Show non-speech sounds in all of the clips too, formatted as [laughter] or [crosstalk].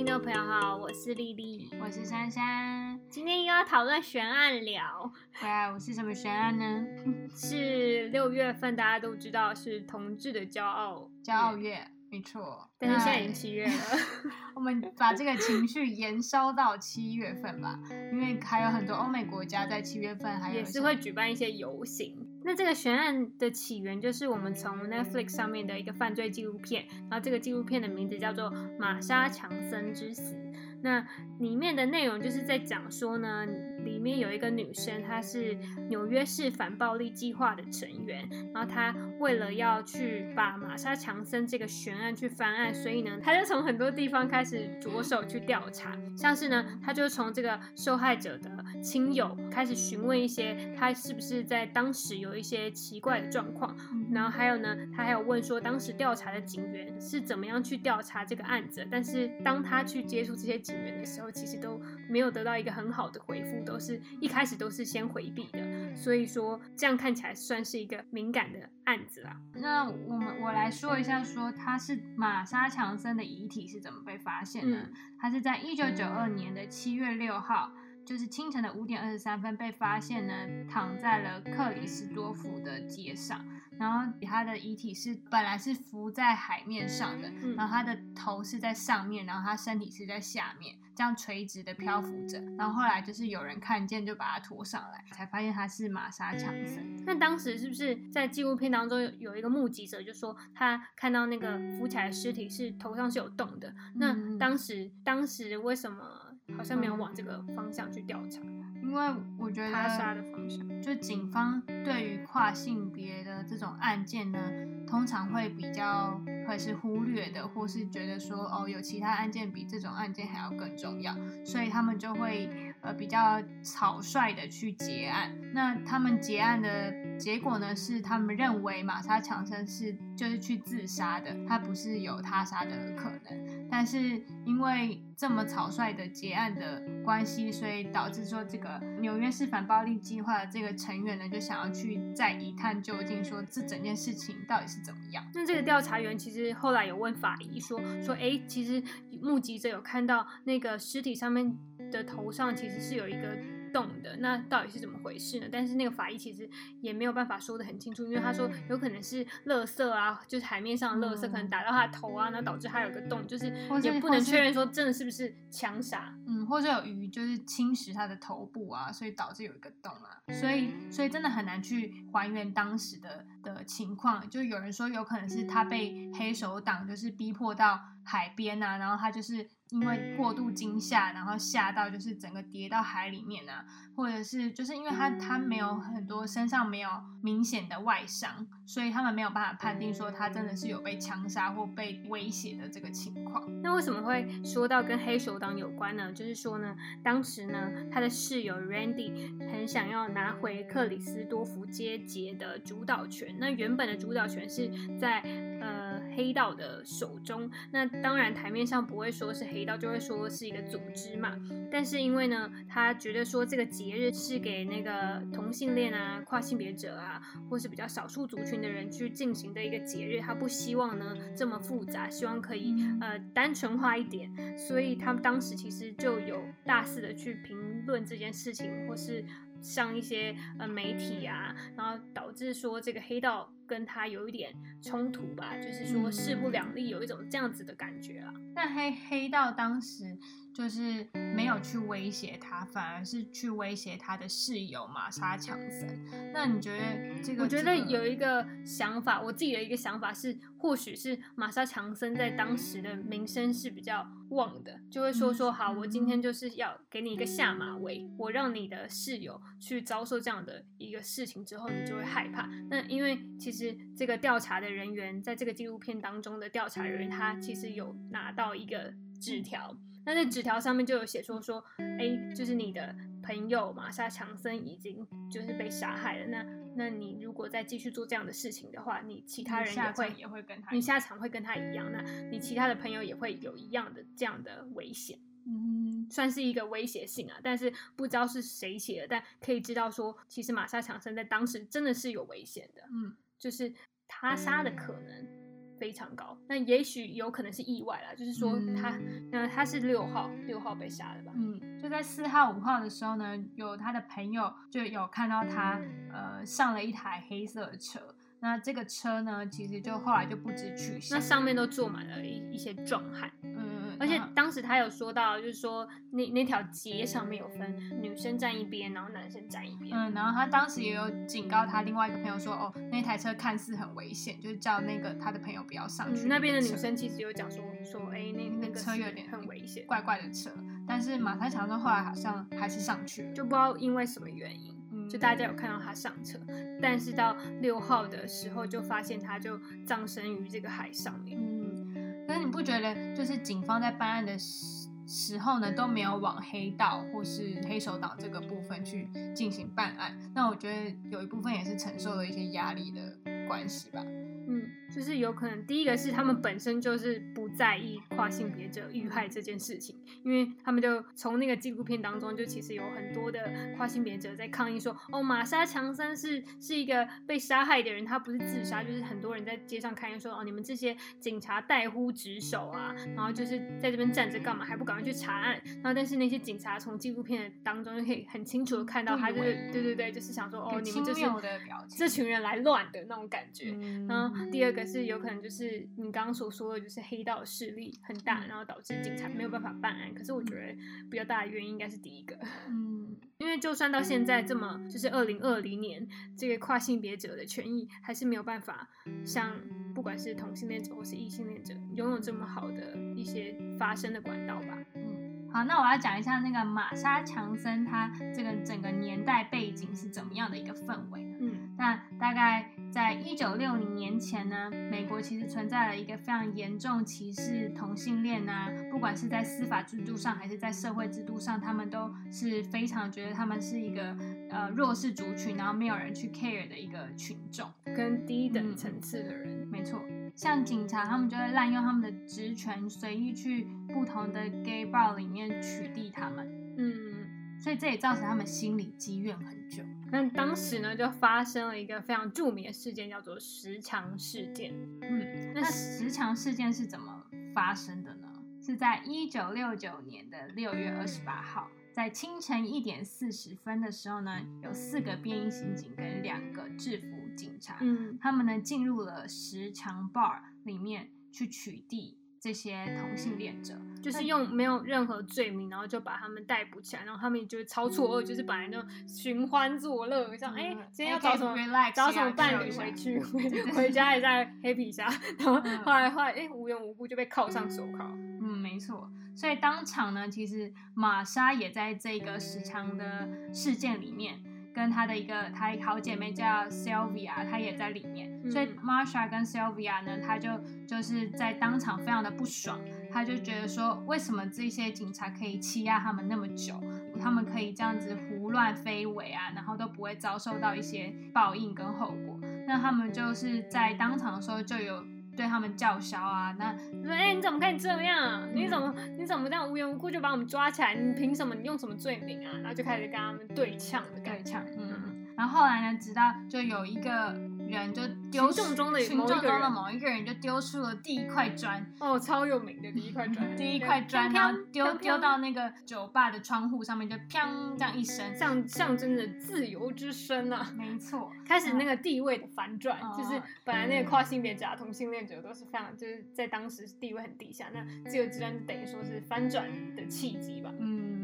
听众朋友好，我是丽丽，我是珊珊。今天又要讨论悬案了。对啊，我是什么悬案呢？是六月份，大家都知道是同志的骄傲，骄傲月，没错。但是现在已经七月了，[laughs] 我们把这个情绪延烧到七月份吧，因为还有很多欧美国家在七月份还有也是会举办一些游行。那这个悬案的起源就是我们从 Netflix 上面的一个犯罪纪录片，然后这个纪录片的名字叫做《玛莎强森之死》。那里面的内容就是在讲说呢，里面有一个女生，她是纽约市反暴力计划的成员，然后她为了要去把玛莎强森这个悬案去翻案，所以呢，她就从很多地方开始着手去调查，像是呢，她就从这个受害者的亲友开始询问一些，她是不是在当时有一些奇怪的状况，然后还有呢，她还有问说当时调查的警员是怎么样去调查这个案子，但是当她去接触这些。警员的时候，其实都没有得到一个很好的回复，都是一开始都是先回避的，所以说这样看起来算是一个敏感的案子啦。那我们我来说一下，说他是玛莎强森的遗体是怎么被发现的？他是在一九九二年的七月六号。就是清晨的五点二十三分被发现呢，躺在了克里斯多夫的街上，然后他的遗体是本来是浮在海面上的，然后他的头是在上面，然后他身体是在下面，这样垂直的漂浮着，然后后来就是有人看见就把他拖上来，才发现他是玛莎强森。那当时是不是在纪录片当中有一个目击者就说他看到那个浮起来的尸体是头上是有洞的？那当时当时为什么？好像没有往这个方向去调查，因为我觉得他杀的方向，就警方对于跨性别的这种案件呢，通常会比较会是忽略的，或是觉得说哦，有其他案件比这种案件还要更重要，所以他们就会呃比较草率的去结案。那他们结案的结果呢，是他们认为玛莎强森是就是去自杀的，他不是有他杀的可能，但是因为。这么草率的结案的关系，所以导致说这个纽约市反暴力计划的这个成员呢，就想要去再一探究竟，说这整件事情到底是怎么样。那这个调查员其实后来有问法医说说，哎，其实目击者有看到那个尸体上面的头上其实是有一个。动的那到底是怎么回事呢？但是那个法医其实也没有办法说的很清楚，因为他说有可能是垃圾啊，就是海面上的垃圾可能打到他的头啊，然后导致他有个洞，就是也不能确认说真的是不是枪杀，嗯，或者有鱼就是侵蚀他的头部啊，所以导致有一个洞啊，所以所以真的很难去还原当时的的情况，就有人说有可能是他被黑手党就是逼迫到海边啊，然后他就是。因为过度惊吓，然后吓到就是整个跌到海里面啊，或者是就是因为他他没有很多身上没有明显的外伤，所以他们没有办法判定说他真的是有被枪杀或被威胁的这个情况。那为什么会说到跟黑手党有关呢？就是说呢，当时呢他的室友 Randy 很想要拿回克里斯多夫街节的主导权，那原本的主导权是在呃黑道的手中，那当然台面上不会说是黑。道就会说是一个组织嘛，但是因为呢，他觉得说这个节日是给那个同性恋啊、跨性别者啊，或是比较少数族群的人去进行的一个节日，他不希望呢这么复杂，希望可以呃单纯化一点，所以他们当时其实就有大肆的去评论这件事情，或是上一些呃媒体啊，然后导致说这个黑道。跟他有一点冲突吧，就是说势不两立，有一种这样子的感觉啊。但黑黑道当时。就是没有去威胁他，反而是去威胁他的室友玛莎强森。那你觉得这个？我觉得有一个想法，我自己的一个想法是，或许是玛莎强森在当时的名声是比较旺的，就会说说好，我今天就是要给你一个下马威，我让你的室友去遭受这样的一个事情之后，你就会害怕。那因为其实这个调查的人员，在这个纪录片当中的调查人员，他其实有拿到一个纸条。那在纸条上面就有写说说，哎，就是你的朋友玛莎强森已经就是被杀害了。那那你如果再继续做这样的事情的话，你其他人也会也会跟他，你下场会跟他一样。那你其他的朋友也会有一样的这样的危险。嗯，算是一个威胁性啊。但是不知道是谁写的，但可以知道说，其实玛莎强森在当时真的是有危险的。嗯，就是他杀的可能。非常高。那也许有可能是意外啦，就是说他，那他是六号，六号被杀的吧？嗯，就在四号、五号的时候呢，有他的朋友就有看到他，呃，上了一台黑色的车。那这个车呢，其实就后来就不知去向，那上面都坐满了一一些壮汉。嗯，而且当时他有说到，就是说那那条街上面有分女生站一边，然后男生站一边。嗯，然后他当时也有警告他另外一个朋友说，哦，那台车看似很危险，就是叫那个他的朋友不要上去。那边的女生其实有讲说说，哎，那那个车有点很危险，怪怪的车。但是马太强说后来好像还是上去了，就不知道因为什么原因。就大家有看到他上车，但是到六号的时候就发现他就葬身于这个海上面。嗯，可是你不觉得就是警方在办案的时时候呢都没有往黑道或是黑手党这个部分去进行办案？那我觉得有一部分也是承受了一些压力的关系吧。嗯，就是有可能，第一个是他们本身就是不在意跨性别者遇害这件事情，因为他们就从那个纪录片当中，就其实有很多的跨性别者在抗议说，哦，玛莎强森是是一个被杀害的人，他不是自杀，就是很多人在街上看说，哦，你们这些警察怠忽职守啊，然后就是在这边站着干嘛，还不赶快去查案？然后但是那些警察从纪录片当中就可以很清楚的看到，他就是对对对，就是想说，哦，你们就是这群人来乱的那种感觉，然后。第二个是有可能就是你刚刚所说的，就是黑道势力很大，然后导致警察没有办法办案。可是我觉得比较大的原因应该是第一个，嗯，[laughs] 因为就算到现在这么就是二零二零年，这个跨性别者的权益还是没有办法像不管是同性恋者或是异性恋者拥有这么好的一些发声的管道吧。嗯，好，那我要讲一下那个玛莎强森他这个整个年代背景是怎么样的一个氛围。嗯，那大概。在一九六零年前呢，美国其实存在了一个非常严重歧视同性恋啊，不管是在司法制度上还是在社会制度上，他们都是非常觉得他们是一个呃弱势族群，然后没有人去 care 的一个群众，跟低等层次的人。没错，像警察他们就会滥用他们的职权，随意去不同的 gay bar 里面取缔他们。嗯，所以这也造成他们心里积怨很久。那当时呢，就发生了一个非常著名的事件，叫做十强事件。嗯，那十强事件是怎么发生的呢？是在一九六九年的六月二十八号，在清晨一点四十分的时候呢，有四个便衣刑警跟两个制服警察，嗯，他们呢进入了十强 bar 里面去取缔。这些同性恋者就是用没有任何罪名，然后就把他们逮捕起来，然后他们就超错愕，就是本来就寻欢作乐，像哎今天要找什么找什么伴侣回去，回家也在黑皮下，然后后来后来哎无缘无故就被铐上手铐。嗯，没错。所以当场呢，其实玛莎也在这个时长的事件里面。跟她的一个她好姐妹叫 Sylvia，她也在里面。所以 Marsha 跟 Sylvia 呢，她就就是在当场非常的不爽，她就觉得说，为什么这些警察可以欺压他们那么久，他们可以这样子胡乱飞尾啊，然后都不会遭受到一些报应跟后果。那他们就是在当场的时候就有。对他们叫嚣啊，那说哎，你怎么可以这样？你怎么你怎么这样无缘无故就把我们抓起来？你凭什么？你用什么罪名啊？然后就开始跟他们对呛的对呛，嗯。然后后来呢，直到就有一个。人就丢群众中的群众中的某一个人就丢出了第一块砖哦，超有名的第一块砖，第一块砖，然后丢丢到那个酒吧的窗户上面，就砰这样一声，象象征着自由之声啊！没错，开始那个地位的反转，就是本来那个跨性别者、同性恋者都是非常就是在当时地位很低下，那自由之声就等于说是翻转的契机吧。嗯。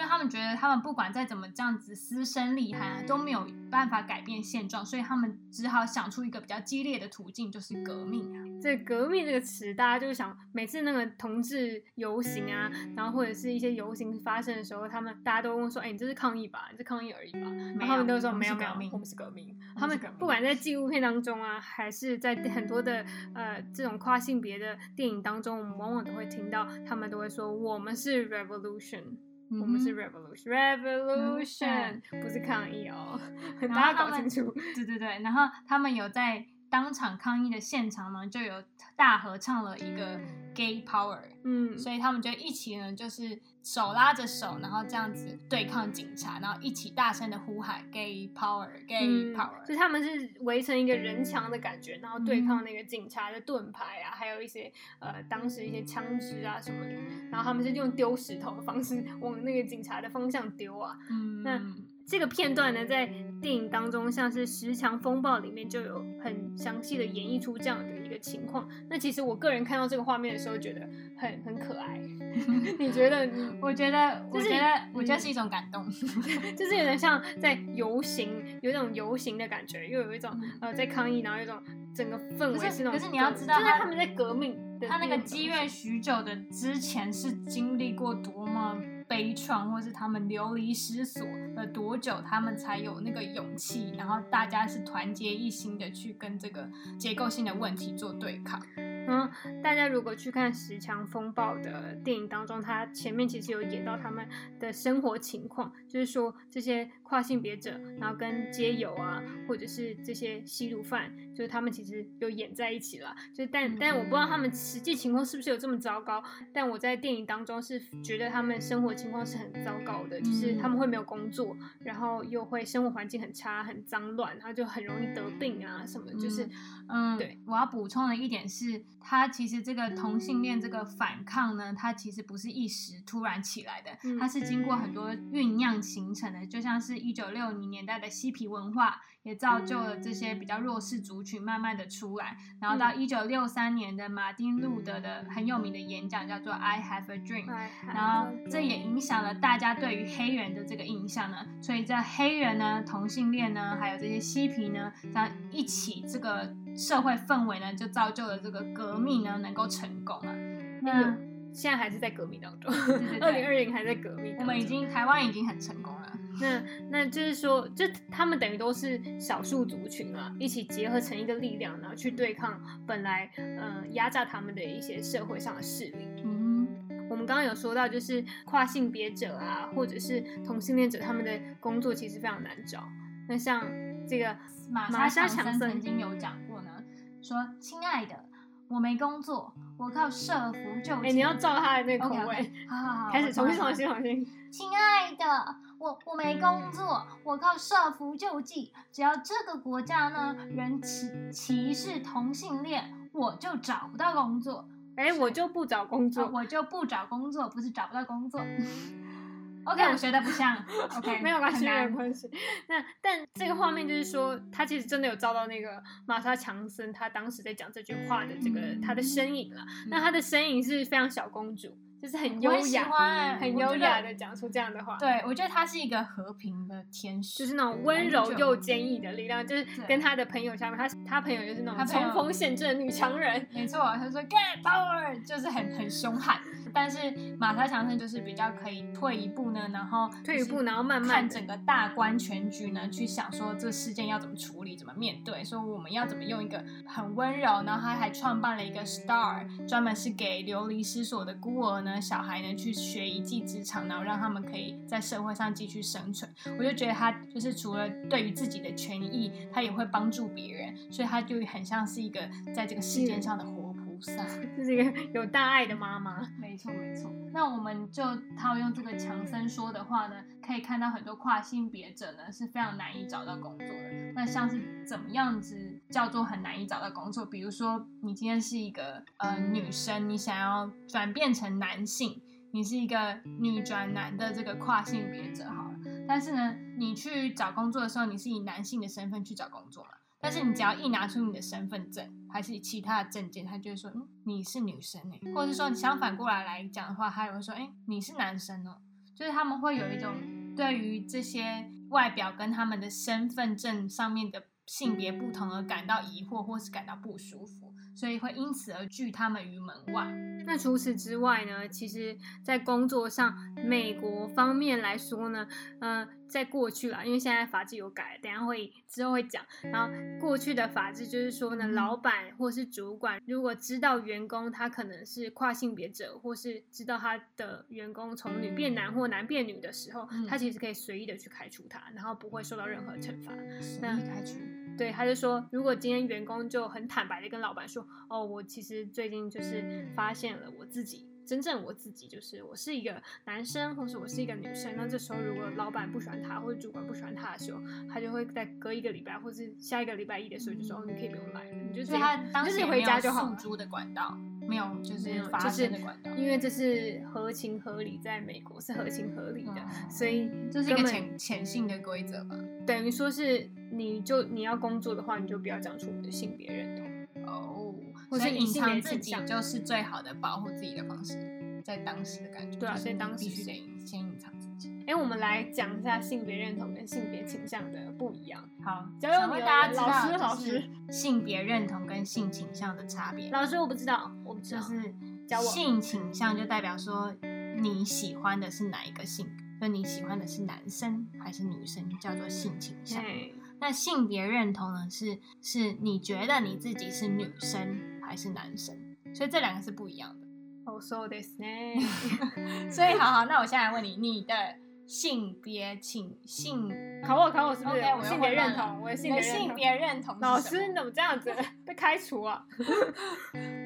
因为他们觉得，他们不管再怎么这样子嘶声厉喊，都没有办法改变现状，所以他们只好想出一个比较激烈的途径，就是革命啊。这“革命”这个词，大家就想，每次那个同志游行啊，然后或者是一些游行发生的时候，他们大家都问说：“哎，你这是抗议吧？你是抗议而已吧？”然后他们都说：“没有，没有，我们是革命。”他们不管在纪录片当中啊，还是在很多的呃这种跨性别的电影当中，我们往往都会听到他们都会说：“我们是 revolution。”我们是 revolution，revolution 不是抗议哦，[laughs] 大家搞清楚。对对对，然后他们有在当场抗议的现场呢，就有大合唱了一个 gay power，嗯，所以他们就一起呢，就是手拉着手，然后这样子对抗警察，然后一起大声的呼喊 “gay power”，“gay 嗯 power”，、就是他们是围成一个人墙的感觉，然后对抗那个警察的盾牌啊，还有一些呃当时一些枪支啊什么的，然后他们是用丢石头的方式往那个警察的方向丢啊。嗯，那这个片段呢，在电影当中，像是《十强风暴》里面就有很详细的演绎出这样的一个情况。那其实我个人看到这个画面的时候，觉得很很可爱。[laughs] 你觉得？[laughs] 我觉得，我就是觉得，我觉得嗯是一种感动。[laughs] 就是有点像在游行，有一种游行的感觉，又有一种呃在抗议，然后有一种整个氛围是那种革。可是你要知道就是他们在革命他那个种积怨许久的之前是经历过多么悲怆，或是他们流离失所了多久，他们才有那个勇气，然后大家是团结一心的去跟这个结构性的问题做对抗。然后大家如果去看《十强风暴》的电影当中，它前面其实有演到他们的生活情况，就是说这些跨性别者，然后跟街友啊，或者是这些吸毒犯，就是他们其实有演在一起了。就但但我不知道他们实际情况是不是有这么糟糕，但我在电影当中是觉得他们生活情况是很糟糕的，就是他们会没有工作，然后又会生活环境很差、很脏乱，然后就很容易得病啊什么，就是嗯，对，我要补充的一点是，他其实这个同性恋这个反抗呢，它其实不是一时突然起来的，嗯它是经过很多酝酿形成的，就像是一九六零年代的嬉皮文化，也造就了这些比较弱势族群慢慢的出来，然后到嗯。一九六三年的马丁路德的很有名的演讲叫做 I Have a Dream，哎然后这也影响了大家对于黑人的这个印象呢，所以在黑人呢、同性恋呢，还有这些嬉皮呢，这样一起这个社会氛围呢，就造就了这个革命呢能够成功啊。那有现在还是在革命当中，对二零二零还在革命。我们已经台湾已经很成功了。那那就是说，就他们等于都是少数族群啊，一起结合成一个力量，然后去对抗本来呃压榨他们的一些社会上的势力。嗯，我们刚刚有说到，就是跨性别者啊，或者是同性恋者，他们的工作其实非常难找。那像这个玛莎强森曾经有讲过呢，说：“亲爱的，我没工作，我靠社服救济。”哎、你要照他的那个口味好好好，[laughs] 开始重新重新重新。[laughs] 亲爱的，我我没工作，我靠社服救济。只要这个国家呢人歧歧视同性恋，我就找不到工作，哎、我就不找工作，呃我就不找工作，不是找不到工作。[laughs] OK，那我学的不像。[laughs] OK，没有关系，没有关系。那但这个画面就是说，他其实真的有照到那个玛莎强森他当时在讲这句话的这个他的身影了。那他的身影是非常小公主，就是很优雅、很优雅的讲出这样的话。对，我觉得他是一个和平的天使，就是那种温柔又坚毅的力量，就是跟他的朋友相比，他他朋友就是那种冲锋陷阵的女强人。[laughs] 没错，他说 get power 就是很很凶悍，但是马莎强森就是比较可以退一步呢，然后退一步然后慢慢看整个大观全局呢，去想说这个事件要怎么处理，怎么面对，说我们要怎么用一个很温柔，然后他还创办了一个 Star，专门是给流离失所的孤儿呢、小孩呢去学一技之长，然后让他们可以在社会上继续生存。我就觉得他就是除了对于自己的权益，他也会帮助别人，所以他就很像是一个在这个世界上的活菩萨。[laughs] 就是一个 [laughs] 有大爱的妈妈。没错没错，那我们就套用这个强森说的话呢，可以看到很多跨性别者呢是非常难以找到工作的。那像是怎么样子叫做很难以找到工作？比如说你今天是一个呃女生，你想要转变成男性，你是一个女转男的这个跨性别者好了，但是呢，你去找工作的时候，你是以男性的身份去找工作嘛？但是你只要一拿出你的身份证，还是其他的证件，他就会说，嗯，你是女生哎、或者是说你相反过来来讲的话，他也会说，哎、你是男生哦、就是他们会有一种对于这些外表跟他们的身份证上面的性别不同而感到疑惑，或是感到不舒服，所以会因此而拒他们于门外。那除此之外呢，其实，在工作上，美国方面来说呢，呃，在过去啦，因为现在法制有改，等下会之后会讲。然后过去的法制就是说呢，老板或是主管如果知道员工他可能是跨性别者，或是知道他的员工从女变男或男变女的时候，嗯他其实可以随意的去开除他，然后不会受到任何惩罚。随那意开除。对，他就说，如果今天员工就很坦白的跟老板说，哦，我其实最近就是发现了我自己真正我自己，就是我是一个男生，或是我是一个女生。那这时候如果老板不喜欢他，或者主管不喜欢他的时候，他就会在隔一个礼拜，或是下一个礼拜一的时候就说，哦，你可以不用来了，你就所以他是回时也没有家就好了。诉诸的管道，没有就是发就是生的管道，因为这是合情合理，在美国是合情合理的，嗯所以这是一个潜潜性的规则吧？等于说是你就你要工作的话，你就不要讲出你的性别认同。哦，或所以隐藏自己就是最好的保护自己的方式，在当时的感觉，对啊就是在当时你必须得先隐藏。哎，我们来讲一下性别认同跟性别倾向的不一样。好，交由你了想问大家知老师老师性别认同跟性倾向的差别，老师，我不知道，我不知道。就是教我性倾向就代表说你喜欢的是哪一个性别，就你喜欢的是男生还是女生，叫做性倾向。嘿那性别认同呢，是是你觉得你自己是女生还是男生，所以这两个是不一样的。哦，そうですね。所以好好，那我现在来问你，你的性别倾性，考我考我是不是 OK，我又性别混乱了认同？我的你的性别认同。性别认同是老什么师，你怎么这样子[laughs] 被开除啊？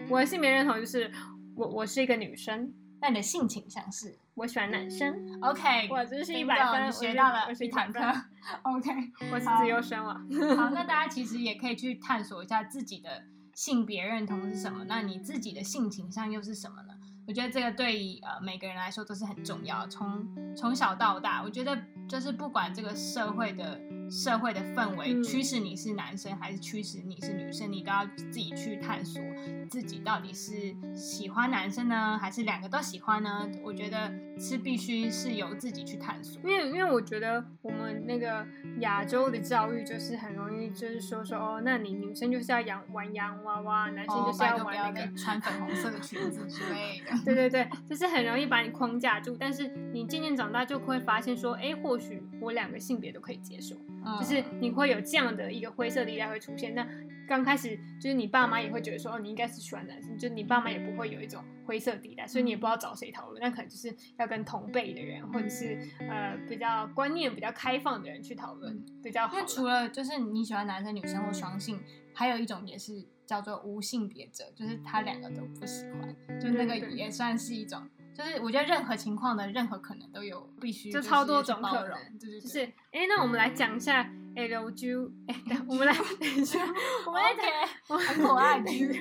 我的性别认同就是我我是一个女生，那你的性倾向是我喜欢男生。 OK，哇，真是一 bingo，百分，你我是学到了我是一堂课一[laughs] 百分。。 OK，我是好自由生[laughs] 啊。好，那大家其实也可以去探索一下自己的 性别认同是什么，那你自己的性倾向又是什么呢？我觉得这个对于呃每个人来说都是很重要，从从小到大，我觉得就是不管这个社会的社会的氛围嗯驱使你是男生还是驱使你是女生，你都要自己去探索自己到底是喜欢男生呢，还是两个都喜欢呢？我觉得是必须是由自己去探索。因为因为我觉得我们那个亚洲的教育就是很容易就是说说哦，那你女生就是要养玩洋娃娃，男生哦，就是要要玩那个。再穿粉红色的裙子之类的。[laughs] 对对对，就是很容易把你框架住，但是你渐渐长大就会发现说，哎，或许我两个性别都可以接受，嗯就是你会有这样的一个灰色地带会出现。那刚开始就是你爸妈也会觉得说，哦，你应该是喜欢男生，就是你爸妈也不会有一种灰色地带，所以你也不知道找谁讨论，那可能就是要跟同辈的人，或者是呃比较观念比较开放的人去讨论比较好啦。因为除了就是你喜欢男生、女生或双性，还有一种也是叫做无性别者，就是他两个都不喜欢，就那个也算是一种。就是我觉得任何情况的任何可能都有必须就超多种可能，对对对，就是，哎，那我们来讲一下 LG，哎，等我们来 [laughs] 等一下，我们来讲，我很可爱的等一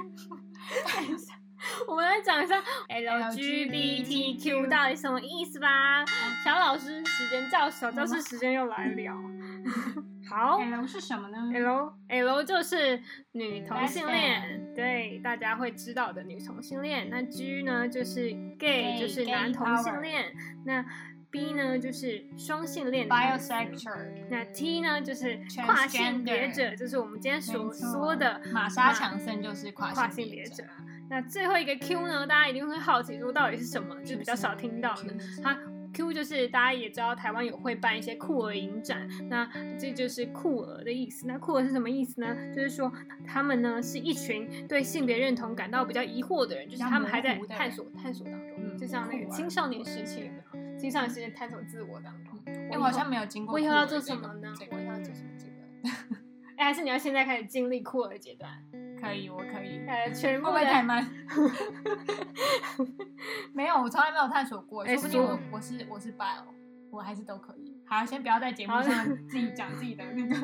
下，我们来讲一下 LGBTQ 到底什么意思吧。小老师时间教小教师时间又来了。[laughs] 好 L 是什么呢？，L L 就是女同性恋，对大家会知道的女同性恋。那 G 呢就是 gay，Gay，就是男同性恋。那 B 呢就是双性恋 bisexual，那 T 呢，就是跨性别者，就是我们今天所说的玛莎强森就是跨跨性别者。那最后一个 Q 呢，大家一定会好奇说到底是什么，就比较少听到的。它 Q 就是大家也知道，台湾有会办一些酷儿影展，那这就是酷儿的意思。那酷儿是什么意思呢？就是说他们呢是一群对性别认同感到比较疑惑的人，就是他们还在探索探索当中，嗯就像那个青少年时期有没有？青少年时期探索自我当中。哎，我好像没有经过。我以后要做什么呢？我以后要做什么阶段？哎，还是你要现在开始经历酷儿阶段？可以，我可以。呃，全部会太慢？[laughs] 没有，我从来没有探索过，哎说不定我说我是我是 bio，我还是都可以。好，先不要在节目上 [laughs] 自己讲自己的那个，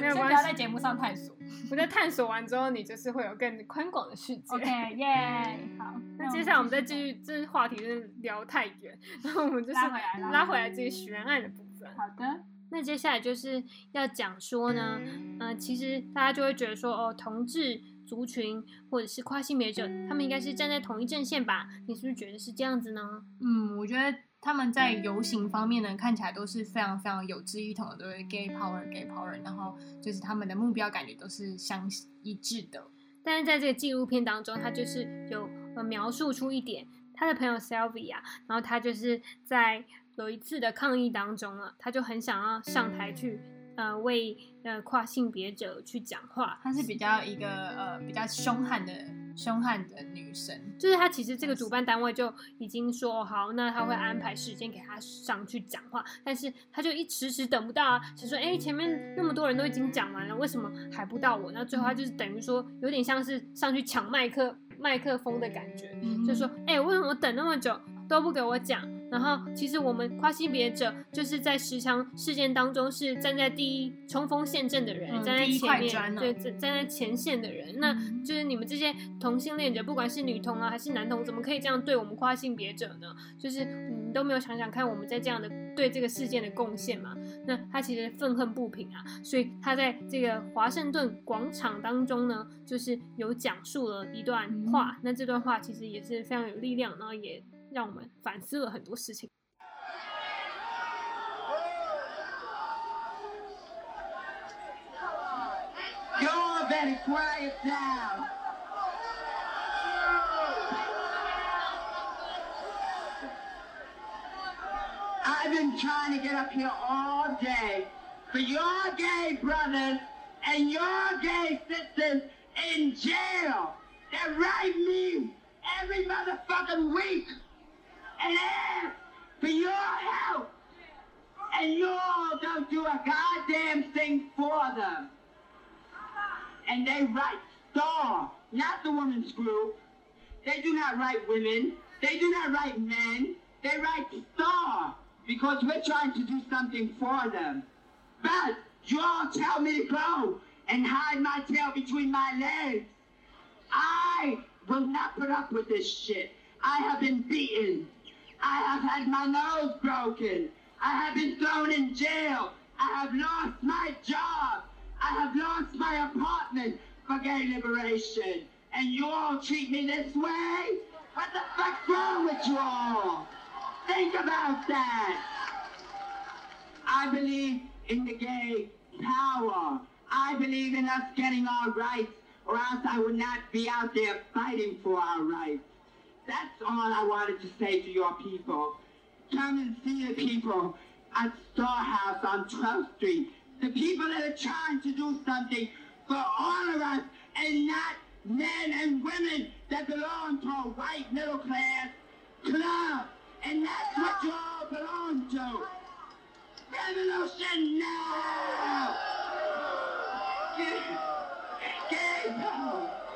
没有关系先不要在。节目上探索。我在探索完之后，你就是会有更宽广的世界。OK，[laughs] 耶，好。那接下来我们再继续，这话题真的聊太远，然后我们就是拉回来拉回来这个悬案的部分。好的，那接下来就是要讲说呢，嗯、其实大家就会觉得说，哦，同志族群或者是跨性别者，他们应该是站在同一阵线吧？你是不是觉得是这样子呢？嗯，我觉得他们在游行方面呢，看起来都是非常非常有志一同的，都是 gay power，gay power，然后就是他们的目标感觉都是相一致的。但是在这个纪录片当中，他就是有呃描述出一点，他的朋友 Sylvia，然后他就是在有一次的抗议当中啊，他就很想要上台去呃为呃跨性别者去讲话，她是比较一个呃比较凶悍的凶悍的女生。就是她其实这个主办单位就已经说好，那他会安排时间给她上去讲话，但是她就一迟迟等不到啊，想说哎前面那么多人都已经讲完了，为什么还不到我？那最后她就是等于说有点像是上去抢麦克，麦克风的感觉，嗯就说，哎、为什么等那么久都不给我讲？然后其实我们跨性别者就是在十强事件当中是站在第一冲锋陷阵的人，嗯站在前面，对，站站在前线的人。那嗯就是你们这些同性恋者，不管是女同啊还是男同，怎么可以这样对我们跨性别者呢？就是你都没有想想看我们在这样的对这个事件的贡献嘛？那他其实愤恨不平啊，所以他在这个华盛顿广场当中呢，就是有讲述了一段话。那这段话其实也是非常有力量，然后也 让我们反思了很多事情。 Y'all better quiet down. I've been trying to get up here all day for your gay brothers and your gay sisters in jail that write me every motherfucking week and ask for your help. And you all don't do a goddamn thing for them and they write star, not the women's group. They do not write women. They do not write men. They write star because we're trying to do something for them. But you all tell me to go and hide my tail between my legs. I will not put up with this shit. I have been beaten. I have had my nose broken. I have been thrown in jail. I have lost my job. I have lost my apartment for gay liberation. And you all treat me this way? What the fuck's wrong with you all? Think about that. I believe in the gay power. I believe in us getting our rights, or else I would not be out there fighting for our rights. That's all I wanted to say to your people. Come and see the people at Star House on 12th Street. The people that are trying to do something for all of us and not men and women that belong to a white middle class club. And that's what you all belong to. Revolution now! Gay, gay power!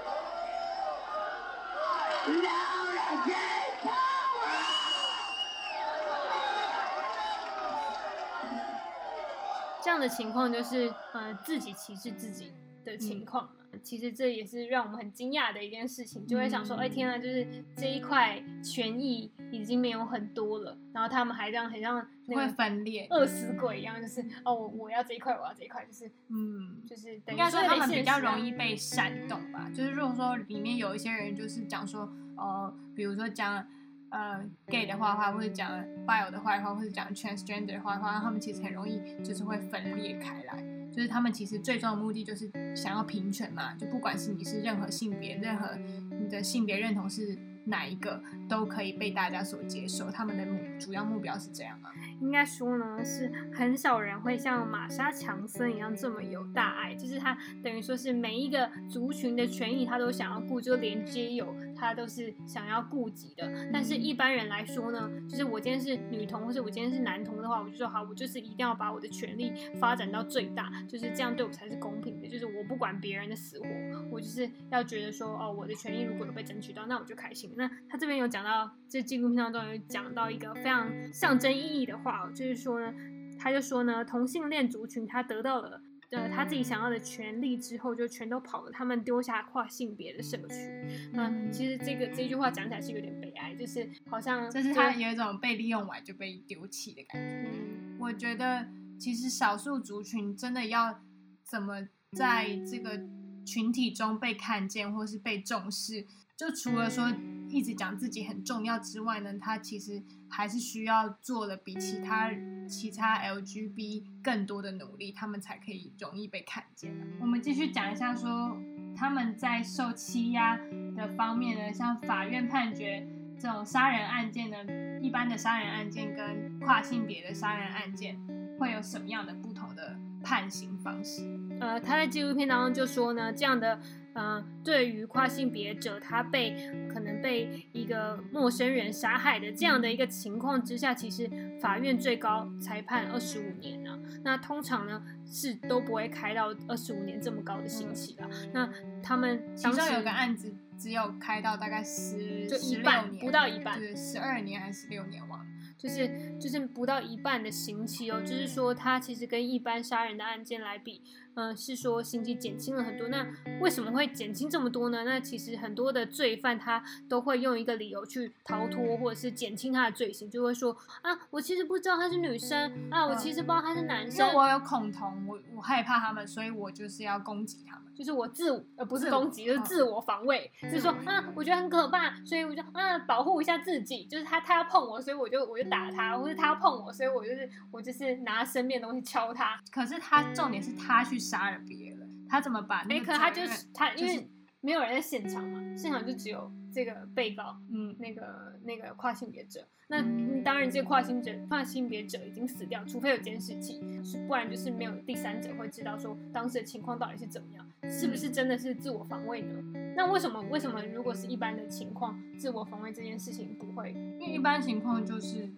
样的情况就是呃自己歧视自己的情况嘛。其实这也是让我们很惊讶的一件事情，就会想说，哎、天啊，就是这一块权益已经没有很多了，然后他们还这样很像那会个分裂。饿死鬼一样，就是哦，我我要这一块，我要这一块，就是嗯，就是等于应该说他们比较容易。易被煽动吧。就是如果说里面有一些人就是讲说，呃，比如说讲呃 gay 的坏话，或者讲 bio 的坏话，或者讲 transgender 的坏话，他们其实很容易就是会分裂开来。就是他们其实最终的目的就是想要平权嘛，就不管是你是任何性别，任何你的性别认同是哪一个，都可以被大家所接受。他们的目主要目标是这样啊。应该说呢，是很少人会像玛莎强森一样这么有大爱，就是他等于说是每一个族群的权益他都想要顾，就连接有他都是想要顾及的。但是一般人来说呢，就是我今天是女童或者我今天是男童的话，我就说好，我就是一定要把我的权利发展到最大，就是这样对我才是公平的。就是我不管别人的死活，我就是要觉得说哦，我的权益如果有被争取到，那我就开心。那他这边有讲到，这纪录片当中有讲到一个非常象征意义的话哦，就是说呢，他就说呢，同性恋族群他得到了。呃，他自己想要的权利之后，就全都跑了，他们丢下跨性别的社区。那其实这个这句话讲起来是有点悲哀，就是好像就是他有一种被利用完就被丢弃的感觉。嗯我觉得其实少数族群真的要怎么在这个群体中被看见或是被重视，就除了说一直讲自己很重要之外呢，他其实还是需要做的比其他其他 LGB 更多的努力，他们才可以容易被看见。我们继续讲一下说他们在受欺压的方面呢，像法院判决这种杀人案件呢，一般的杀人案件跟跨性别的杀人案件会有什么样的不同的判刑方式？呃，他在纪录片当中就说呢，这样的，呃，对于跨性别者，他被可能被一个陌生人杀害的这样的一个情况之下，其实法院最高裁判二十五年呢、那通常呢是都不会开到二十五年这么高的刑期了。那他们其当时中有个案子只有开到大概十就一16年半不到一半对，十二年还是十六年忘了。就是就是不到一半的刑期哦，就是说他其实跟一般杀人的案件来比，嗯、是说刑期减轻了很多。那为什么会减轻这么多呢？那其实很多的罪犯他都会用一个理由去逃脱，或者是减轻他的罪行，就会说啊，我其实不知道他是女生啊，我其实不知道他是男生因为，我有恐同，我我害怕他们，所以我就是要攻击他们。就是我自我呃不是攻击，就是嗯自我防卫，就是说啊，我觉得很可怕，所以我就啊保护一下自己，就是他他要碰我，所以我就我就打他，或者他要碰我，所以我就是我就是拿身边的东西敲他。可是他重点是他去杀了别人，他怎么把那哎、可能他就是他，因为没有人在现场嘛，现场就只有这个被告，嗯那个那个跨性别者。那嗯当然，这个跨性者跨性别者已经死掉，除非有监视器，是不然就是没有第三者会知道说当时的情况到底是怎么样，是不是真的是自我防卫呢？那为什么为什么如果是一般的情况，自我防卫这件事情不会？因为一般情况就是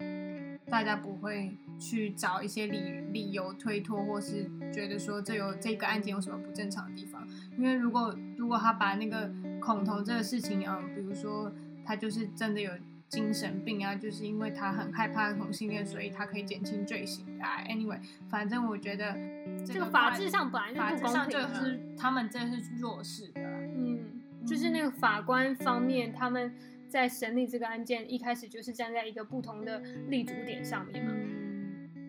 大家不会去找一些理理由推脱，或是觉得说这有这个案件有什么不正常的地方。因为如果如果他把那个恐同这个事情，嗯，比如说他就是真的有精神病啊，就是因为他很害怕同性恋，所以他可以减轻罪行啊。Anyway，反正我觉得这这个法制上本来法制上就。是他们这是弱势的啊。嗯，就是那个法官方面，他们在审理这个案件，一开始就是站在一个不同的立足点上面嘛。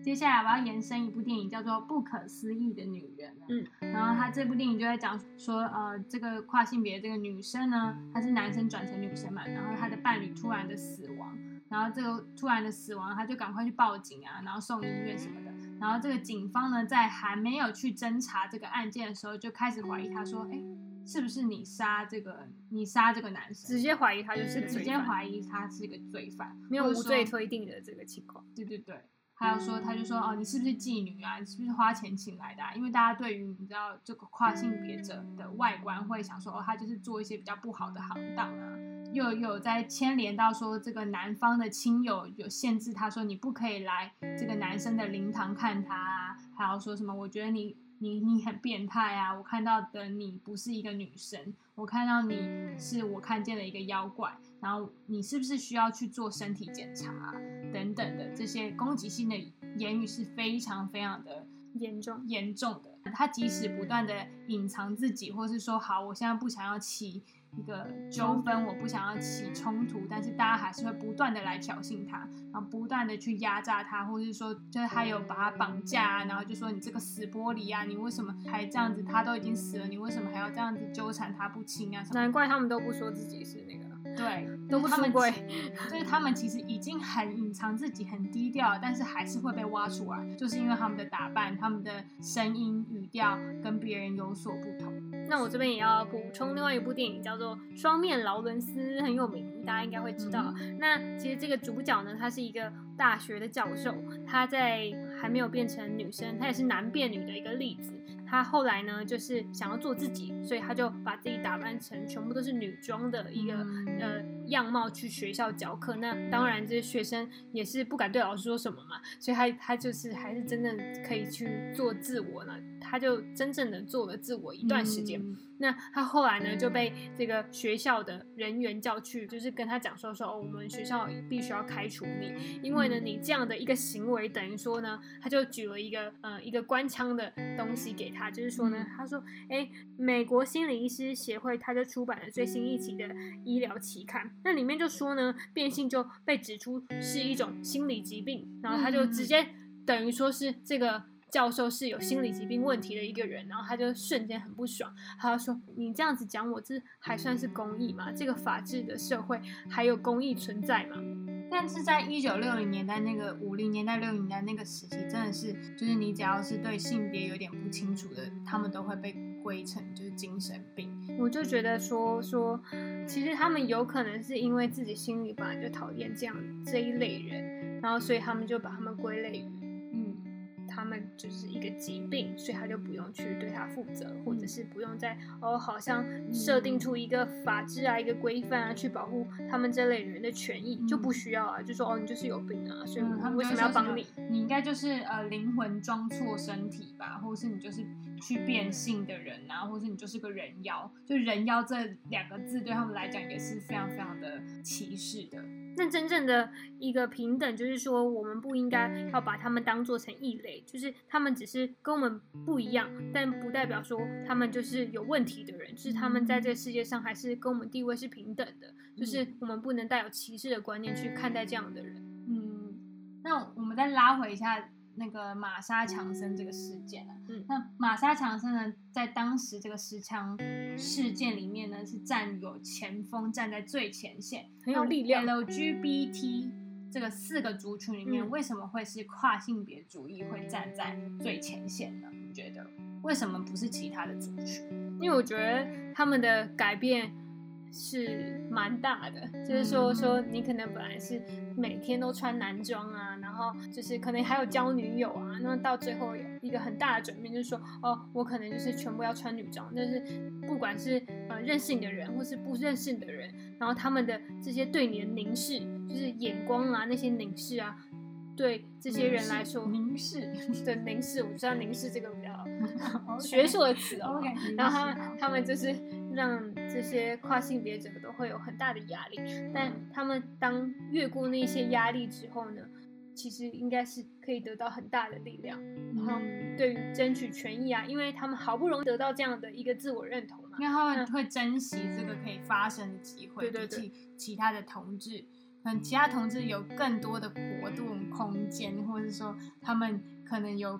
接下来我要延伸一部电影，叫做《不可思议的女人》。嗯，然后他这部电影就在讲说，呃，这个跨性别这个女生呢，她是男生转成女生嘛，然后她的伴侣突然的死亡，然后这个突然的死亡，她就赶快去报警啊，然后送医院什么的。然后这个警方呢，在还没有去侦查这个案件的时候，就开始怀疑她说，哎，是不是你杀这个你杀这个男生？直接怀疑他就是是直接怀疑他是一个罪犯，没有无罪推定的这个情况。对对对，还有说，他就说哦，你是不是妓女啊？你是不是花钱请来的、啊？因为大家对于你知道这个跨性别者的外观会想说，哦，他就是做一些比较不好的行当啊。又又有在牵连到说，这个男方的亲友有限制，他说你不可以来这个男生的灵堂看他啊，还有说什么，我觉得你你你很变态啊，我看到的你不是一个女生，我看到你是我看见了一个妖怪，然后你是不是需要去做身体检查啊、等等的这些攻击性的言语是非常非常的严重，严重的。他即使不断的隐藏自己，或是说好，我现在不想要起一个纠纷，我不想要起冲突，但是大家还是会不断的来挑衅他，然后不断的去压榨他，或者是说就是他有把他绑架，然后就说你这个死玻璃啊，你为什么还这样子？他都已经死了，你为什么还要这样子纠缠他不清啊？难怪他们都不说自己是那个。对，都不是他们出柜就是他们其实已经很隐藏自己，很低调，但是还是会被挖出来，就是因为他们的打扮、他们的声音、语调跟别人有所不同。那我这边也要补充另外一部电影，叫做《双面劳伦斯》，很有名，大家应该会知道。那其实这个主角呢，他是一个大学的教授，他在还没有变成女生，他也是男变女的一个例子。他后来呢，就是想要做自己，所以他就把自己打扮成全部都是女装的一个、呃样貌去学校教课。那当然，这些学生也是不敢对老师说什么嘛，所以他他就是还是真正可以去做自我呢。他就真正的做了自我一段时间。嗯那他后来呢就被这个学校的人员叫去，就是跟他讲说说哦，我们学校必须要开除你，因为呢你这样的一个行为等于说呢，他就举了一个呃一个官腔的东西给他，就是说呢，他说哎，美国心理医师协会他就出版了最新一期的医疗期刊，那里面就说呢，变性就被指出是一种心理疾病，然后他就直接等于说是这个。教授是有心理疾病问题的一个人，然后他就瞬间很不爽，他就说：“你这样子讲我，这还算是公益吗？这个法治的社会还有公益存在吗？”但是在一九六零年代那个五零年代六零年代那个时期，真的是就是你只要是对性别有点不清楚的，他们都会被归成就是精神病。我就觉得说说，其实他们有可能是因为自己心里本来就讨厌这样这一类人，然后所以他们就把他们归类于嗯，他们就是一个疾病，所以他就不用去对他负责，或者是不用再哦，好像设定出一个法制啊、一个规范啊，去保护他们这类人的权益，就不需要啊，就说哦，你就是有病啊，所以嗯他们我为什么要帮你？你应该就是呃灵魂装错身体吧，或是你就是去变性的人啊，或者你就是个人妖，就人妖这两个字对他们来讲也是非常非常的歧视的。那真正的一个平等，就是说我们不应该要把他们当做成异类，就是他们只是跟我们不一样，但不代表说他们就是有问题的人，就是他们在这个世界上还是跟我们地位是平等的，就是我们不能带有歧视的观念去看待这样的人。嗯，那我们再拉回一下那个玛莎强森这个事件啊。嗯那玛莎强森呢，在当时这个十强事件里面呢，是占有前锋，站在最前线，很有力量那 LGBT 这个四个族群里面，嗯为什么会是跨性别主义会站在最前线呢？你觉得为什么不是其他的族群？因为我觉得他们的改变是蛮大的，就是说说你可能本来是每天都穿男装啊，然后就是可能还有交女友啊，那到最后有一个很大的转变，就是说哦，我可能就是全部要穿女装，但是不管是呃认识你的人或是不认识你的人，然后他们的这些对你的凝视，就是眼光啊那些凝视啊，对这些人来说，凝视，[laughs] 对凝视，我知道凝视这个比较 [laughs] 学术的词哦。OK，然后他们他们就是让这些跨性别者都会有很大的压力，但他们当越过那些压力之后呢，其实应该是可以得到很大的力量，然后嗯。对于争取权益啊，因为他们好不容易得到这样的一个自我认同嘛因，为他们会珍惜这个可以发生的机会，对对对比起其他的同志，可能其他同志有更多的活动空间，或者是说他们可能有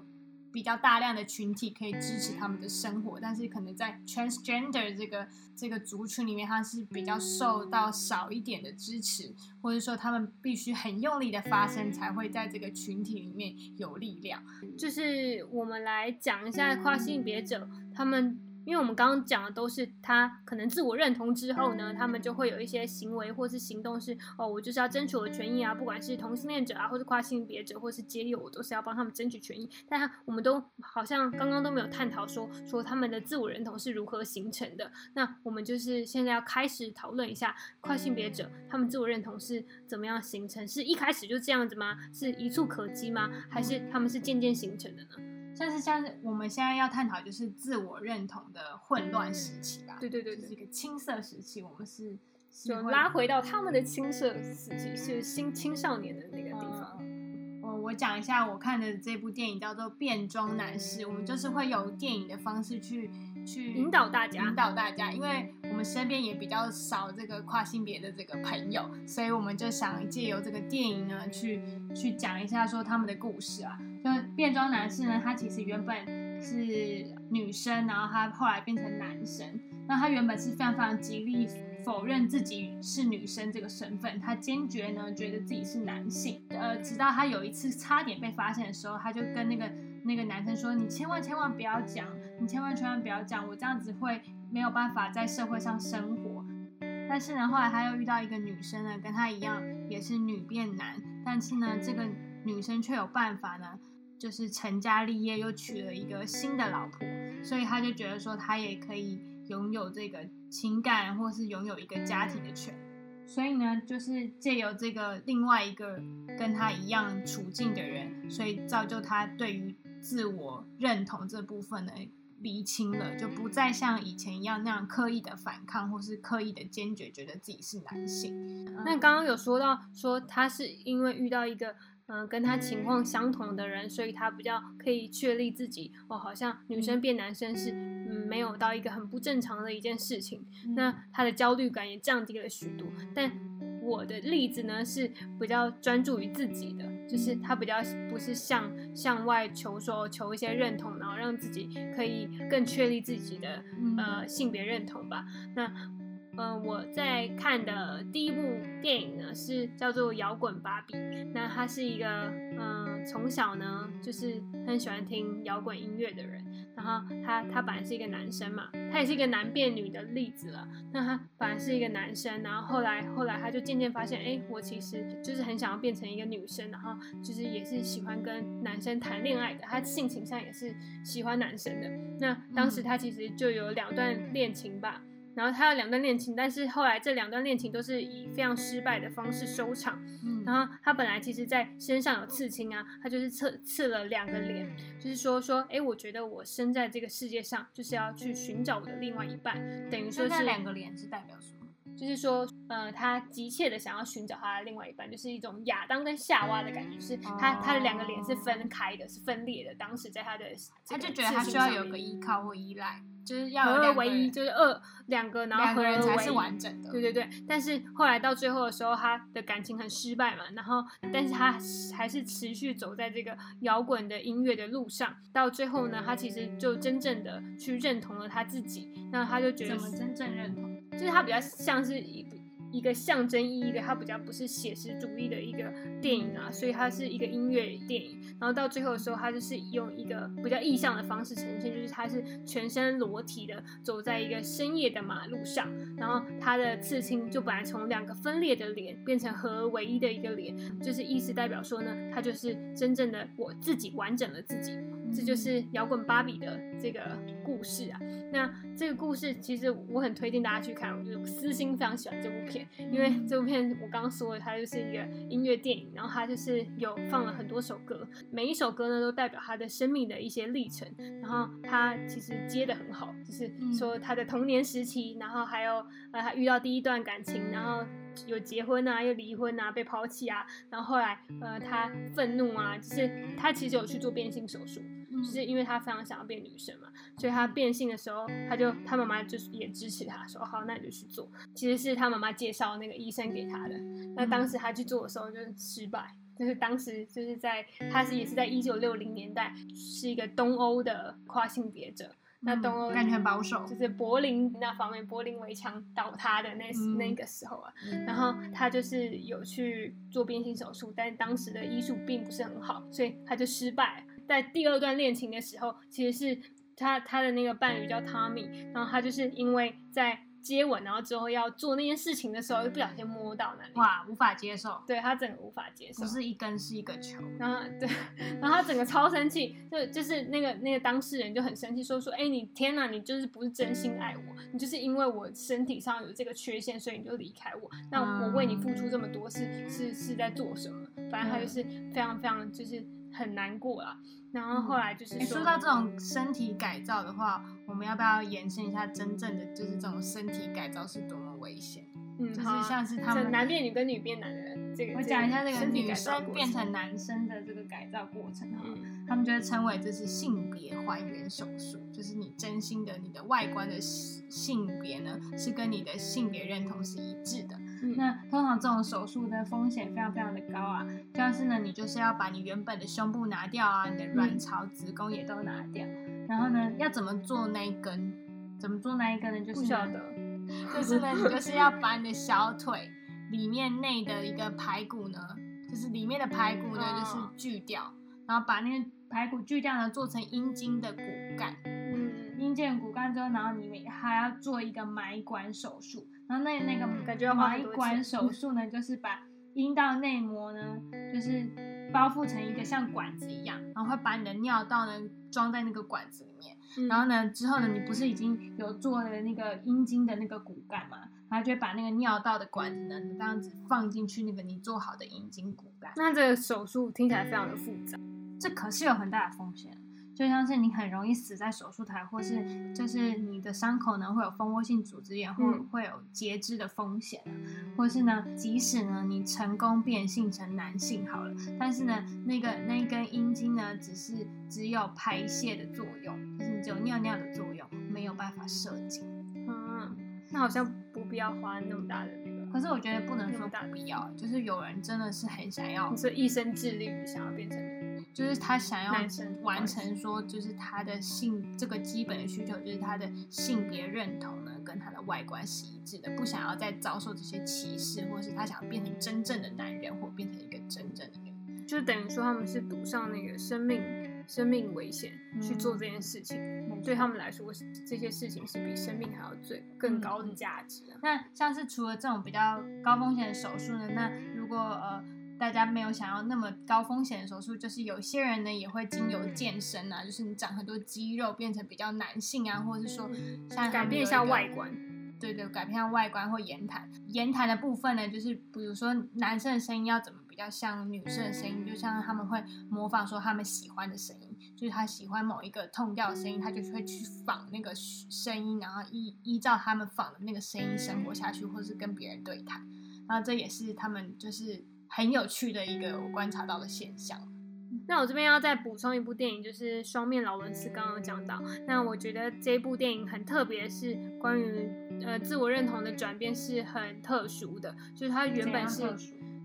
比较大量的群体可以支持他们的生活，但是可能在 transgender 这个这个族群里面，他是比较受到少一点的支持，或者说他们必须很用力的发声，才会在这个群体里面有力量。就是我们来讲一下跨性别者他们。因为我们刚刚讲的都是他可能自我认同之后呢，他们就会有一些行为或是行动是哦，我就是要争取我的权益啊，不管是同性恋者啊，或是跨性别者，或是街友，我都是要帮他们争取权益。但他我们都好像刚刚都没有探讨说说他们的自我认同是如何形成的。那我们就是现在要开始讨论一下跨性别者他们自我认同是怎么样形成？是一开始就这样子吗？是一触可及吗？还是他们是渐渐形成的呢？像是像是我们现在要探讨就是自我认同的混乱时期吧，对对对对就是一个青涩时期，我们是是就拉回到他们的青涩时期，是新青少年的那个地方。嗯我我讲一下我看的这部电影叫做《变装男士》，我们就是会有电影的方式去去引导大家引导大家，因为我们身边也比较少这个跨性别的这个朋友，所以我们就想借由这个电影呢，去去讲一下说他们的故事啊。就变装男士呢，他其实原本是女生，然后他后来变成男生。那他原本是非常非常极力否认自己是女生这个身份，他坚决呢觉得自己是男性。呃，直到他有一次差点被发现的时候，他就跟那个那个男生说：“你千万千万不要讲，你千万千万不要讲，我这样子会没有办法在社会上生活。”但是呢，后来他又遇到一个女生呢，跟他一样也是女变男，但是呢，这个女生却有办法呢，就是成家立业，又娶了一个新的老婆，所以他就觉得说他也可以拥有这个情感，或是拥有一个家庭的权。所以呢，就是借由这个另外一个跟他一样处境的人，所以造就他对于自我认同这部分呢厘清了，就不再像以前一样那样刻意的反抗，或是刻意的坚决觉得自己是男性。那刚刚有说到说他是因为遇到一个嗯、呃跟他情况相同的人，所以他比较可以确立自己哦，好像女生变男生是嗯没有到一个很不正常的一件事情，那他的焦虑感也降低了许多。但我的例子呢是比较专注于自己的，就是他比较不是向向外求说求一些认同，然后让自己可以更确立自己的嗯呃性别认同吧。那呃我在看的第一部电影呢是叫做《摇滚芭比》，那他是一个嗯、呃从小呢就是很喜欢听摇滚音乐的人，然后他他本来是一个男生嘛，他也是一个男变女的例子了。那他本来是一个男生，然后后来后来他就渐渐发现，哎，我其实就是很想要变成一个女生，然后就是也是喜欢跟男生谈恋爱的，他性情上也是喜欢男生的。那当时他其实就有两段恋情吧。然后他有两段恋情，但是后来这两段恋情都是以非常失败的方式收场。嗯，然后他本来其实在身上有刺青啊，他就是刺刺了两个脸，就是说说，哎，我觉得我生在这个世界上就是要去寻找我的另外一半，等于说是那两个脸是代表什么？就是说，呃，他急切的想要寻找他的另外一半，就是一种亚当跟夏娃的感觉，就是他他的两个脸是分开的，是分裂的。当时在他的他就觉得他需要有个依靠或依赖，就是要有合两个而为一，就是二两个，然后两个人才是完整的。对对对，但是后来到最后的时候，他的感情很失败嘛，然后但是他还是持续走在这个摇滚的音乐的路上。到最后呢，他其实就真正的去认同了他自己，那他就觉得怎么真正认同？就是他比较像是一个一个象征意义的，它比较不是写实主义的一个电影啊，所以它是一个音乐电影。然后到最后的时候，它就是用一个比较意象的方式呈现，就是它是全身裸体的走在一个深夜的马路上，然后他的刺青就本来从两个分裂的脸变成合而为一的一个脸，就是意思代表说呢，他就是真正的我自己完整了自己。这就是摇滚芭比的这个故事啊。那这个故事其实我很推荐大家去看，我就私心非常喜欢这部片，因为这部片我刚刚说了，它就是一个音乐电影，然后它就是有放了很多首歌，每一首歌呢都代表他的生命的一些历程，然后他其实接的很好，就是说他的童年时期，然后还有呃他遇到第一段感情，然后。有结婚啊，又离婚啊，被抛弃啊，然后后来呃他愤怒啊，就是他其实有去做变性手术，就是因为他非常想要变女生嘛，所以他变性的时候，他就他妈妈就是也支持他说好，那你就去做。其实是他妈妈介绍那个医生给他的，那当时他去做的时候就是失败，就是当时就是在他是也是在一九六零年代，是一个东欧的跨性别者。那东欧感觉很保守，就是柏林那方面，柏林围墙倒塌的那、嗯那个时候啊，然后他就是有去做变性手术，但当时的医术并不是很好，所以他就失败。在第二段恋情的时候，其实是他他的那个伴侣叫 Tommy，然后他就是因为在接吻，然后之后要做那件事情的时候，就不小心摸到那里，哇，无法接受，对他整个无法接受不。是一根是一个球，然后对，然后他整个超生气，就就是那个那个当事人就很生气，说说，哎，你天哪，你就是不是真心爱我，你就是因为我身体上有这个缺陷，所以你就离开我。那我为你付出这么多，是是是在做什么？反正他就是非常非常就是很难过啦。然后后来就是诶说，说到这种身体改造的话，我们要不要延伸一下真正的就是这种身体改造是多么危险？嗯，就是像是他们男变女跟女变男的这个，我讲一下这个女生变成男生的这个改造过程啊，嗯他们就会称为这是性别还原手术，就是你真心的你的外观的性性别呢是跟你的性别认同是一致的。嗯那通常这种手术的风险非常非常的高啊，像是呢，你就是要把你原本的胸部拿掉啊，你的嗯卵巢、子宫也都拿掉，然后呢，要怎么做那一根？怎么做那一根呢？就是不晓得，就是呢，你就是要把你的小腿里面内的一个排骨呢，就是里面的排骨呢，就是哦锯掉，然后把那个排骨锯掉呢，做成阴茎的骨干。嗯，阴茎骨干之后，然后你们还要做一个埋管手术，然后那那个感觉要花很埋多钱管手 [laughs] 术呢，就是把阴道内膜呢，就是包覆成一个像管子一样，然后会把你的尿道呢装在那个管子里面。嗯然后呢，之后呢，你不是已经有做了那个阴茎的那个骨干嘛？然后就会把那个尿道的管子呢，这样子放进去那个你做好的阴茎骨干。那这个手术听起来非常的复杂。这可是有很大的风险，就像是你很容易死在手术台，或是就是你的伤口呢会有蜂窝性组织炎，或嗯会有截肢的风险啊，或是呢，即使呢你成功变性成男性好了，但是呢那个那一根阴茎呢只是只有排泄的作用，就是你只有尿尿的作用，没有办法射精。嗯，那好像不必要花那么大的那个。可是我觉得不能说大不必要，就是有人真的是很想要你，说一生致力于想要变成就是他想要完成说，就是他的性这个基本的需求，就是他的性别认同呢跟他的外观是一致的，不想要再遭受这些歧视，或是他想变成真正的男人，或变成一个真正的女人。就等于说他们是赌上那个生命生命危险去做这件事情，对他们来说，这些事情是比生命还要最更高的价值啊。那像是除了这种比较高风险的手术呢，那如果呃大家没有想要那么高风险的手术，就是有些人呢也会经由健身啊，就是你长很多肌肉变成比较男性啊，或者是说像改变一下外观，对对，改变下外观或言谈。言谈的部分呢，就是比如说男生的声音要怎么比较像女生的声音，就像他们会模仿说他们喜欢的声音，就是他喜欢某一个痛调的声音，他就会去仿那个声音，然后依依照他们仿的那个声音生活下去，或是跟别人对谈。然后这也是他们就是很有趣的一个我观察到的现象。那我这边要再补充一部电影，就是《双面劳伦斯》，刚刚讲到。那我觉得这部电影很特别，是关于呃自我认同的转变是很特殊的，就是他原本是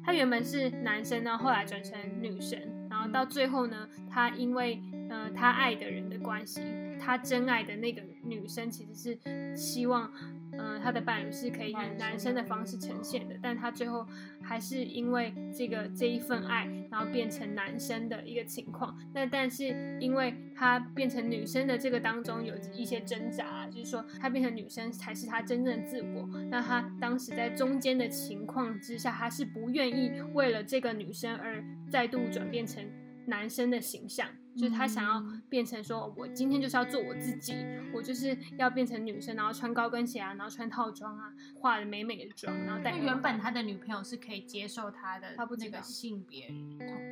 他原本是男生，然后后来转成女生，然后到最后呢，他因为呃他爱的人的关系，他真爱的那个女生其实是希望。嗯，他的伴侣是可以以男生的方式呈现的，但他最后还是因为这个这一份爱，然后变成男生的一个情况。那但是因为他变成女生的这个当中有一些挣扎，就是说他变成女生才是他真正的自我。那他当时在中间的情况之下，他是不愿意为了这个女生而再度转变成男生的形象。就是他想要变成说，我今天就是要做我自己，我就是要变成女生，然后穿高跟鞋啊，然后穿套装啊，化的美美的妆，然后带。原本他的女朋友是可以接受他的，他不那个性别。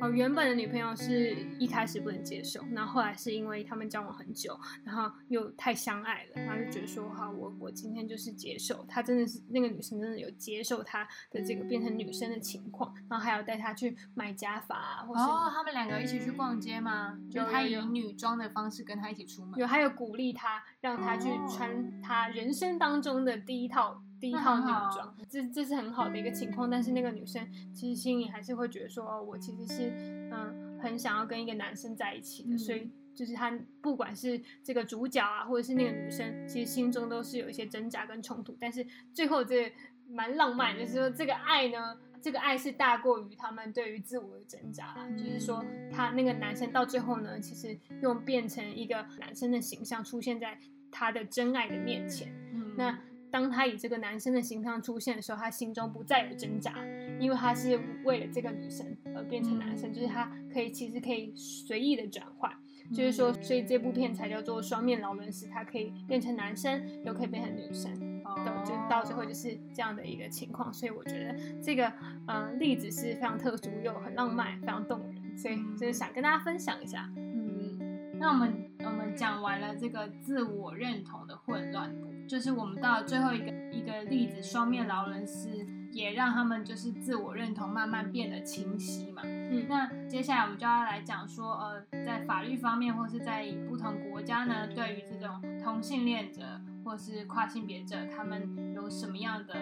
哦，原本的女朋友是一开始不能接受，然后后来是因为他们交往很久，然后又太相爱了，然后就觉得说，哈，我我今天就是接受他，真的是那个女生真的有接受他的这个变成女生的情况，然后还要带他去买假发啊，或是哦，他们两个一起去逛街吗？就他以女装的方式跟他一起出门，有还有鼓励他，让他去穿他人生当中的第一套第一套女装，这这是很好的一个情况。但是那个女生其实心里还是会觉得说，哦，我其实是嗯很想要跟一个男生在一起的，所以就是他不管是这个主角啊，或者是那个女生，其实心中都是有一些挣扎跟冲突。但是最后这蛮浪漫，就是说这个爱呢。这个爱是大过于他们对于自我的挣扎，就是说他那个男生到最后呢，其实又变成一个男生的形象出现在他的真爱的面前。那当他以这个男生的形象出现的时候，他心中不再有挣扎，因为他是为了这个女生而变成男生，就是他可以其实可以随意的转换。就是说，所以这部片才叫做双面劳伦斯，他可以变成男生，又可以变成女生，对，就到最后就是这样的一个情况。所以我觉得这个呃例子是非常特殊又很浪漫，非常动人，所以就是想跟大家分享一下。嗯，那我们我们讲完了这个自我认同的混乱部，就是我们到最后一个一个例子，双面劳伦斯。也让他们就是自我认同慢慢变得清晰嘛。嗯，那接下来我们就要来讲说，呃，在法律方面或是在不同国家呢，对于这种同性恋者。或是跨性别者，他们有什么样的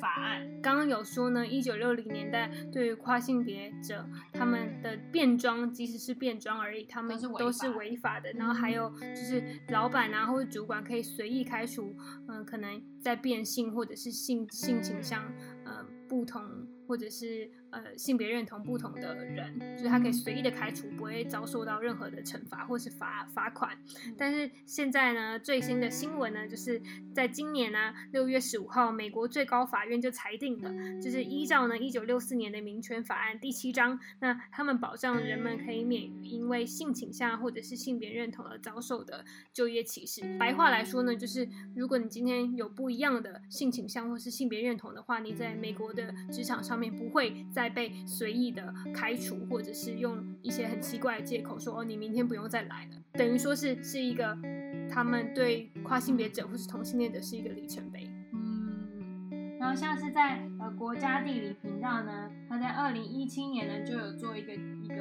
法案？刚刚有说呢，一九六零年代对于跨性别者他们的变装，即使是变装而已，他们都是违法的。然后还有就是老板啊或者主管可以随意开除，嗯，可能在变性或者是性性倾向，呃，不同或者是。呃，性别认同不同的人，就是他可以随意的开除，不会遭受到任何的惩罚或是罚罚款。但是现在呢，最新的新闻呢，就是在今年呢六月十五号，美国最高法院就裁定了，就是依照呢一九六四年的民权法案第七章，那他们保障人们可以免于因为性倾向或者是性别认同而遭受的就业歧视。白话来说呢，就是如果你今天有不一样的性倾向或是性别认同的话，你在美国的职场上面不会再再被随意的开除，或者是用一些很奇怪的借口说哦，你明天不用再来了，等于说是是一个他们对跨性别者或是同性恋者是一个里程碑。嗯，然后像是在呃国家地理频道呢，他在二零一七年呢就有做一个一个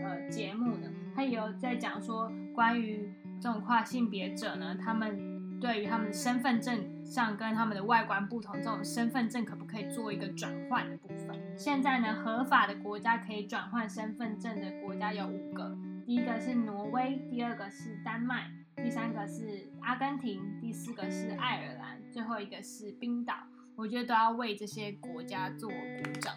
呃节目呢，他也有在讲说关于这种跨性别者呢，他们。对于他们的身份证上跟他们的外观不同，这种身份证可不可以做一个转换的部？现在呢，合法的国家可以转换身份证的国家有五个，第一个是挪威，第二个是丹麦，第三个是阿根廷，第四个是爱尔兰，最后一个是冰岛。我觉得都要为这些国家做鼓掌。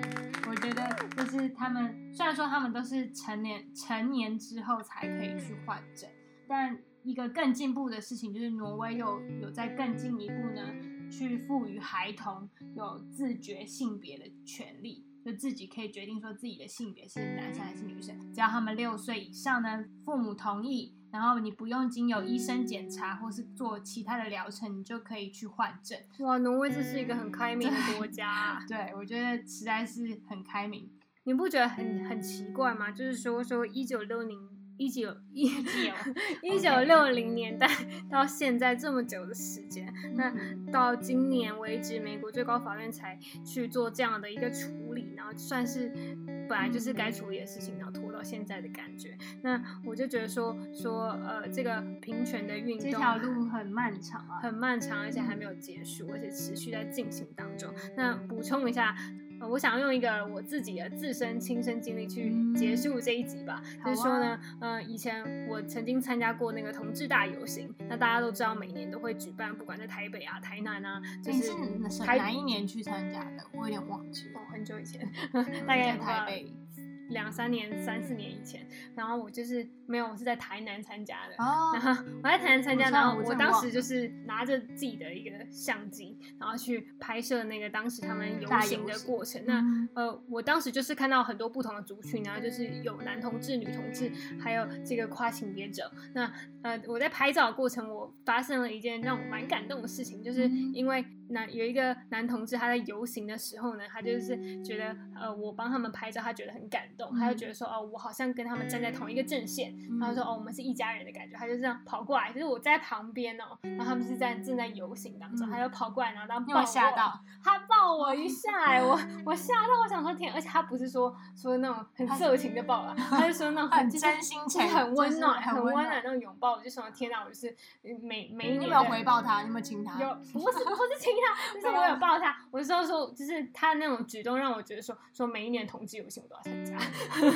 我觉得就是他们虽然说他们都是成年成年之后才可以去换证，但一个更进步的事情就是，挪威有有在更进一步呢，去赋予孩童有自觉性别的权利，就自己可以决定说自己的性别是男生还是女生，只要他们六岁以上呢，父母同意，然后你不用经由医生检查或是做其他的疗程，你就可以去换证。哇，挪威这是一个很开明的国家、[laughs] 啊，对我觉得实在是很开明。你不觉得很很奇怪吗？就是说说一九六零一九一 [laughs] 一九六零年代到现在这么久的时间，那到今年为止，美国最高法院才去做这样的一个处理，然后算是本来就是该处理的事情，然后拖到现在的感觉。那我就觉得说说呃，这个平权的运动这条路很漫长啊，很漫长，而且还没有结束，而且持续在进行当中。那补充一下。呃，我想用一个我自己的自身亲身经历去结束这一集吧。就是说呢，呃，以前我曾经参加过那个同志大游行，那大家都知道每年都会举办，不管在台北啊、台南啊，就你是哪一年去参加的？我有点忘记了。哦很久以前，[laughs] 大概在台北两三年、三四年以前，然后我就是没有，我是在台南参加的。哦然，后我在台南参加，然后我当时就是拿着自己的一个相机，然后去拍摄那个当时他们游行的过程。那嗯呃，我当时就是看到很多不同的族群然后，就是有男同志、女同志，还有这个跨性别者。那呃，我在拍照的过程，我发生了一件让我蛮感动的事情，就是嗯因为男有一个男同志他在游行的时候呢，他就是觉得呃我帮他们拍照，他觉得很感动，他就觉得说哦我好像跟他们站在同一个阵线，嗯他就说哦我们是一家人的感觉，他就这样跑过来，就是我在旁边哦，然后他们是在正在游行当中，嗯他就跑过来，然后当抱我吓到？他抱我一下、哎，我我吓到，我想说天，而且他不是说说那种很色情的抱啦，他就说那种很真心情很温暖、很温暖那种拥抱，我就想说天哪，我就是嗯每每一年你有没有回报他？你有没有亲他？有不是不是亲他，就是我有抱他。我是说说，就是他那种举动让我觉得说说每一年同志游行我都要参加。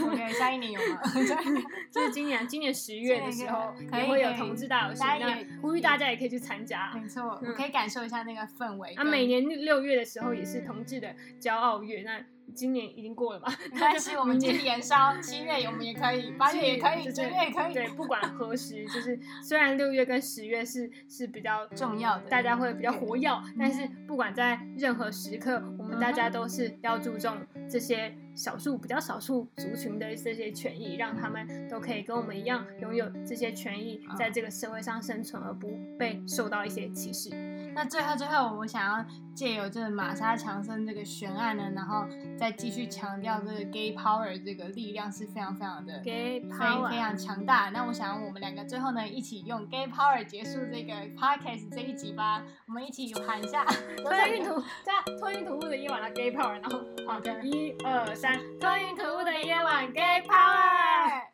OK，下一年有吗？[laughs] 就是今年今年十月的时候也会有同志大游行，呼吁大家也可以去参加。没错，嗯我可以感受一下那个氛围。啊，每年六月的时候也是同志的骄傲月，那今年已经过了嘛？没关系，[laughs] 我们继明年烧，七月我们也可以，八月也可以，就是九月也可以。对，不管何时，[laughs] 就是虽然六月跟十月是是比较重要的大家会比较活跃，但是不管在任何时刻，我们大家都是要注重这些少数比较少数族群的这些权益，让他们都可以跟我们一样拥有这些权益，在这个社会上生存，而不被受到一些歧视。那最后最后，我想要借由这个玛莎强森这个悬案呢，然后再继续强调这个 gay power 这个力量是非常非常的 gay power 非常强大。那我想我们两个最后呢，一起用 gay power 结束这个 podcast 这一集吧。我们一起喊一下，[laughs] 托运图加托运图的夜晚的 gay power，然后好的，一二在多云突雾的夜晚 get power